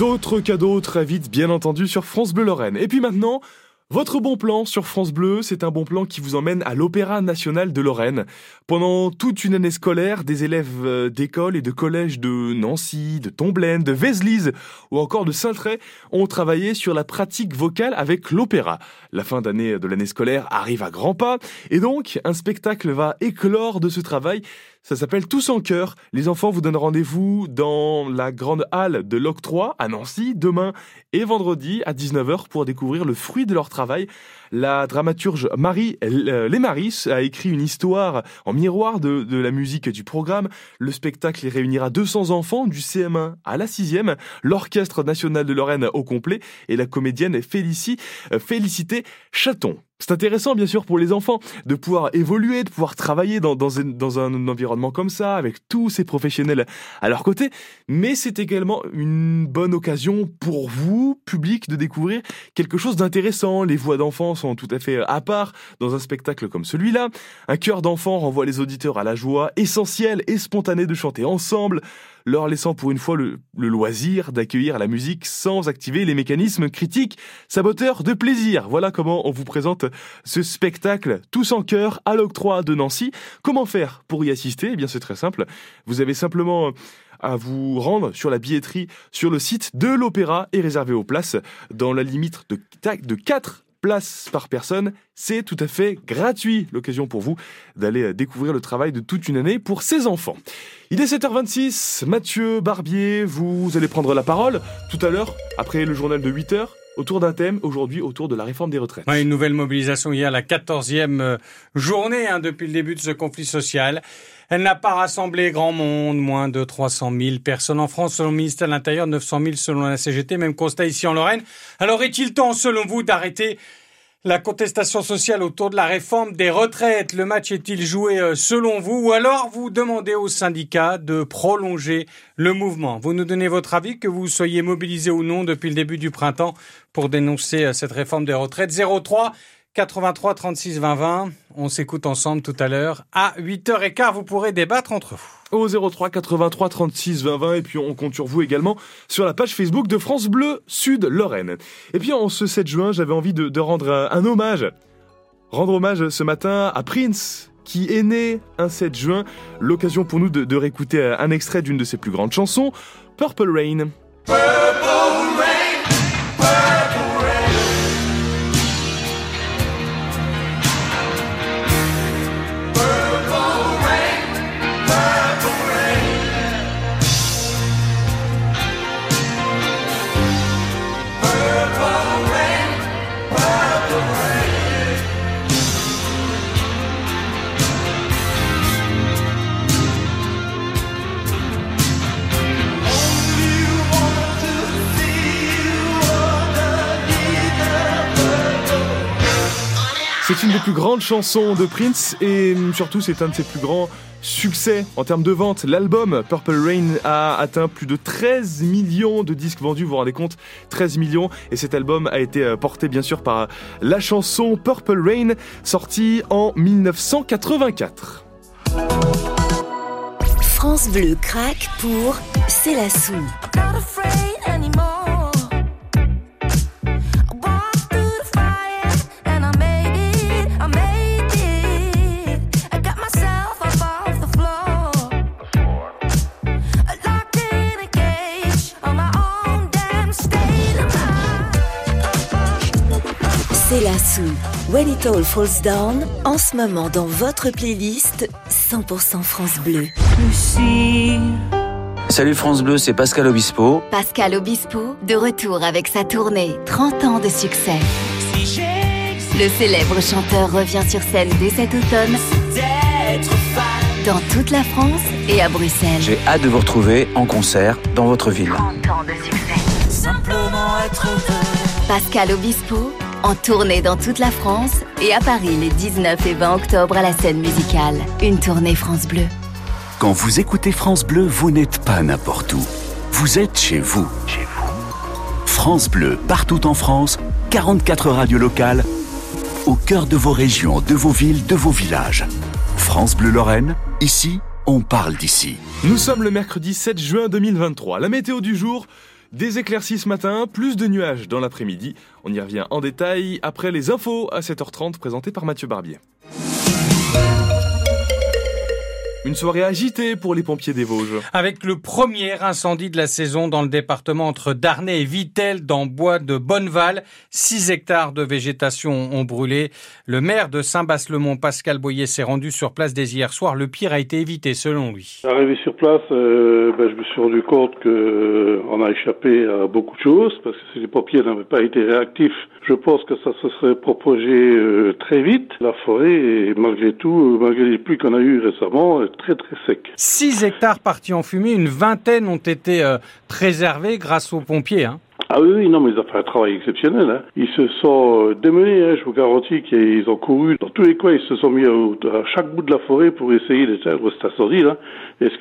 D'autres cadeaux très vite, bien entendu, sur France Bleu Lorraine. Et puis maintenant, votre bon plan sur France Bleu, c'est un bon plan qui vous emmène à l'Opéra national de Lorraine. Pendant toute une année scolaire, des élèves euh, d'école et de collège de Nancy, de Tomblaine, de Vézelise ou encore de Saint-Tray ont travaillé sur la pratique vocale avec l'opéra. La fin d'année de l'année scolaire arrive à grands pas et donc un spectacle va éclore de ce travail ça s'appelle Tous en cœur. Les enfants vous donnent rendez-vous dans la grande halle de l'Octroi à Nancy demain et vendredi à 19h pour découvrir le fruit de leur travail. La dramaturge Marie euh, Lemaris a écrit une histoire en miroir de, la musique du programme. Le spectacle réunira 200 enfants du CM1 à la 6e, l'Orchestre national de Lorraine au complet et la comédienne Félicie, euh, Félicité Chaton. C'est intéressant, bien sûr, pour les enfants de pouvoir évoluer, de pouvoir travailler dans, un, environnement comme ça, avec tous ces professionnels à leur côté. Mais c'est également une bonne occasion pour vous, public, de découvrir quelque chose d'intéressant. Les voix d'enfants sont tout à fait à part dans un spectacle comme celui-là. Un cœur d'enfant renvoie les auditeurs à la joie essentielle et spontanée de chanter ensemble leur laissant pour une fois le, loisir d'accueillir la musique sans activer les mécanismes critiques saboteurs de plaisir. Voilà comment on vous présente ce spectacle tous en chœur à l'octroi de Nancy. Comment faire pour y assister? Eh bien c'est très simple. Vous avez simplement à vous rendre sur la billetterie sur le site de l'opéra et réserver aux places dans la limite de, de 4 places par personne. C'est tout à fait gratuit. L'occasion pour vous d'aller découvrir le travail de toute une année pour ces enfants. Il est 7h26. Mathieu Barbier, vous allez prendre la parole tout à l'heure, après le journal de 8h autour d'un thème, aujourd'hui autour de la réforme des retraites. une nouvelle mobilisation hier, la 14e euh, journée hein, depuis le début de ce conflit social. Elle n'a pas rassemblé grand monde, moins de 300 000 personnes en France selon le ministère de l'Intérieur, 900 000 selon la CGT, même constat ici en Lorraine. Alors est-il temps selon vous d'arrêter la contestation sociale autour de la réforme des retraites, le match est-il joué euh, selon vous ou alors vous demandez aux syndicats de prolonger le mouvement? Vous nous donnez votre avis, que vous soyez mobilisé ou non depuis le début du printemps pour dénoncer euh, cette réforme des retraites. 03 83 36 20 20. On s'écoute ensemble tout à l'heure. À 8h15, vous pourrez débattre entre vous. Au 03 83 36 20 20. Et puis on compte sur vous également sur la page Facebook de France Bleu Sud Lorraine. Et puis en ce 7 juin, j'avais envie de, rendre un, hommage. Rendre hommage ce matin à Prince, qui est né un 7 juin. L'occasion pour nous de, de réécouter un extrait d'une de ses plus grandes chansons, Purple Rain. C'est une des plus grandes chansons de Prince et surtout c'est un de ses plus grands succès en termes de vente. L'album Purple Rain a atteint plus de 13 millions de disques vendus, vous vous rendez compte? 13 millions et cet album a été euh, porté bien sûr par la chanson Purple Rain sortie en 1984. France Bleu craque pour C'est la C'est la sou. When It All Falls Down, en ce moment dans votre playlist 100% France Bleu. Salut France Bleu, c'est Pascal Obispo. Pascal Obispo, de retour avec sa tournée 30 ans de succès. Le célèbre chanteur revient sur scène dès cet automne dans toute la France et à Bruxelles. J'ai hâte de vous retrouver en concert dans votre ville. 30 ans de succès. Simplement être Pascal Obispo, en tournée dans toute la France et à Paris les 19 et 20 octobre à la scène musicale. Une tournée France Bleu. Quand vous écoutez France Bleu, vous n'êtes pas n'importe où. Vous êtes chez vous. Chez vous. France Bleu, partout en France, 44 radios locales, au cœur de vos régions, de vos villes, de vos villages. France Bleu Lorraine, ici, on parle d'ici. Nous sommes le mercredi 7 juin 2023. La météo du jour, Des éclaircies ce matin, plus de nuages dans l'après-midi. On y revient en détail après les infos à 7h30 présentées par Mathieu Barbier. Une soirée agitée pour les pompiers des Vosges. Avec le premier incendie de la saison dans le département entre Darnay et Vittel dans bois de Bonneval, 6 hectares de végétation ont brûlé. Le maire de Saint-Bas-le-Mont, Pascal Boyer, s'est rendu sur place dès hier soir. Le pire a été évité selon lui. Arrivé sur place, euh, ben, je me suis rendu compte qu'on euh, a échappé à beaucoup de choses parce que si les pompiers n'avaient pas été réactifs, je pense que ça se serait propagé euh, très vite. La forêt malgré tout, malgré les pluies qu'on a eues récemment, très très sec. 6 hectares partis en fumée, une vingtaine ont été euh, préservés grâce aux pompiers. Hein. Ah oui, non, mais ils ont fait un travail exceptionnel. Hein. Ils se sont euh, démenés, hein, je vous garantis qu'ils ont couru dans tous les coins, ils se sont mis à, à chaque bout de la forêt pour essayer d'éteindre cet incendie. Là. Et ce